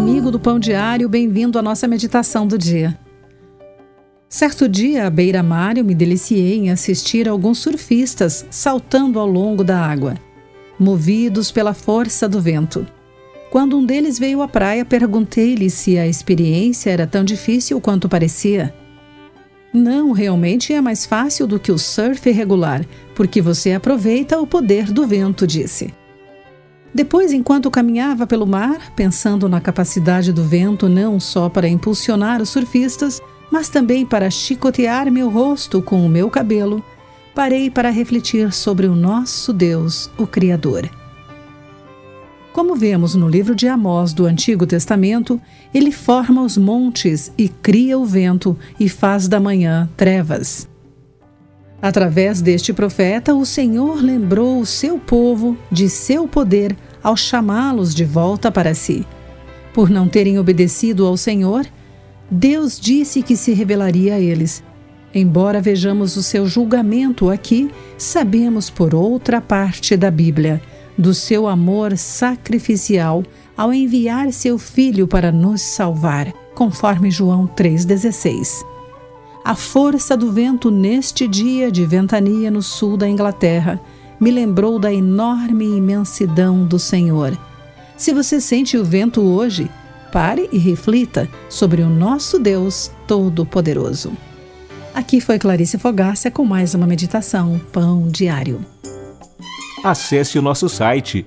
amigo do Pão Diário, bem-vindo à nossa meditação do dia. Certo dia, à beira-mar, eu me deliciei em assistir a alguns surfistas saltando ao longo da água, movidos pela força do vento. Quando um deles veio à praia, perguntei-lhe se a experiência era tão difícil quanto parecia. Não, realmente é mais fácil do que o surf regular, porque você aproveita o poder do vento, disse. Depois, enquanto caminhava pelo mar, pensando na capacidade do vento não só para impulsionar os surfistas, mas também para chicotear meu rosto com o meu cabelo, parei para refletir sobre o nosso Deus, o Criador. Como vemos no livro de Amós do Antigo Testamento, ele forma os montes e cria o vento e faz da manhã trevas. Através deste profeta, o Senhor lembrou o seu povo de seu poder ao chamá-los de volta para si. Por não terem obedecido ao Senhor, Deus disse que se revelaria a eles. Embora vejamos o seu julgamento aqui, sabemos por outra parte da Bíblia do seu amor sacrificial ao enviar seu filho para nos salvar, conforme João 3,16 a força do vento neste dia de ventania no sul da Inglaterra me lembrou da enorme imensidão do Senhor. Se você sente o vento hoje, pare e reflita sobre o nosso Deus Todo-Poderoso. Aqui foi Clarice Fogácia com mais uma meditação Pão Diário. Acesse o nosso site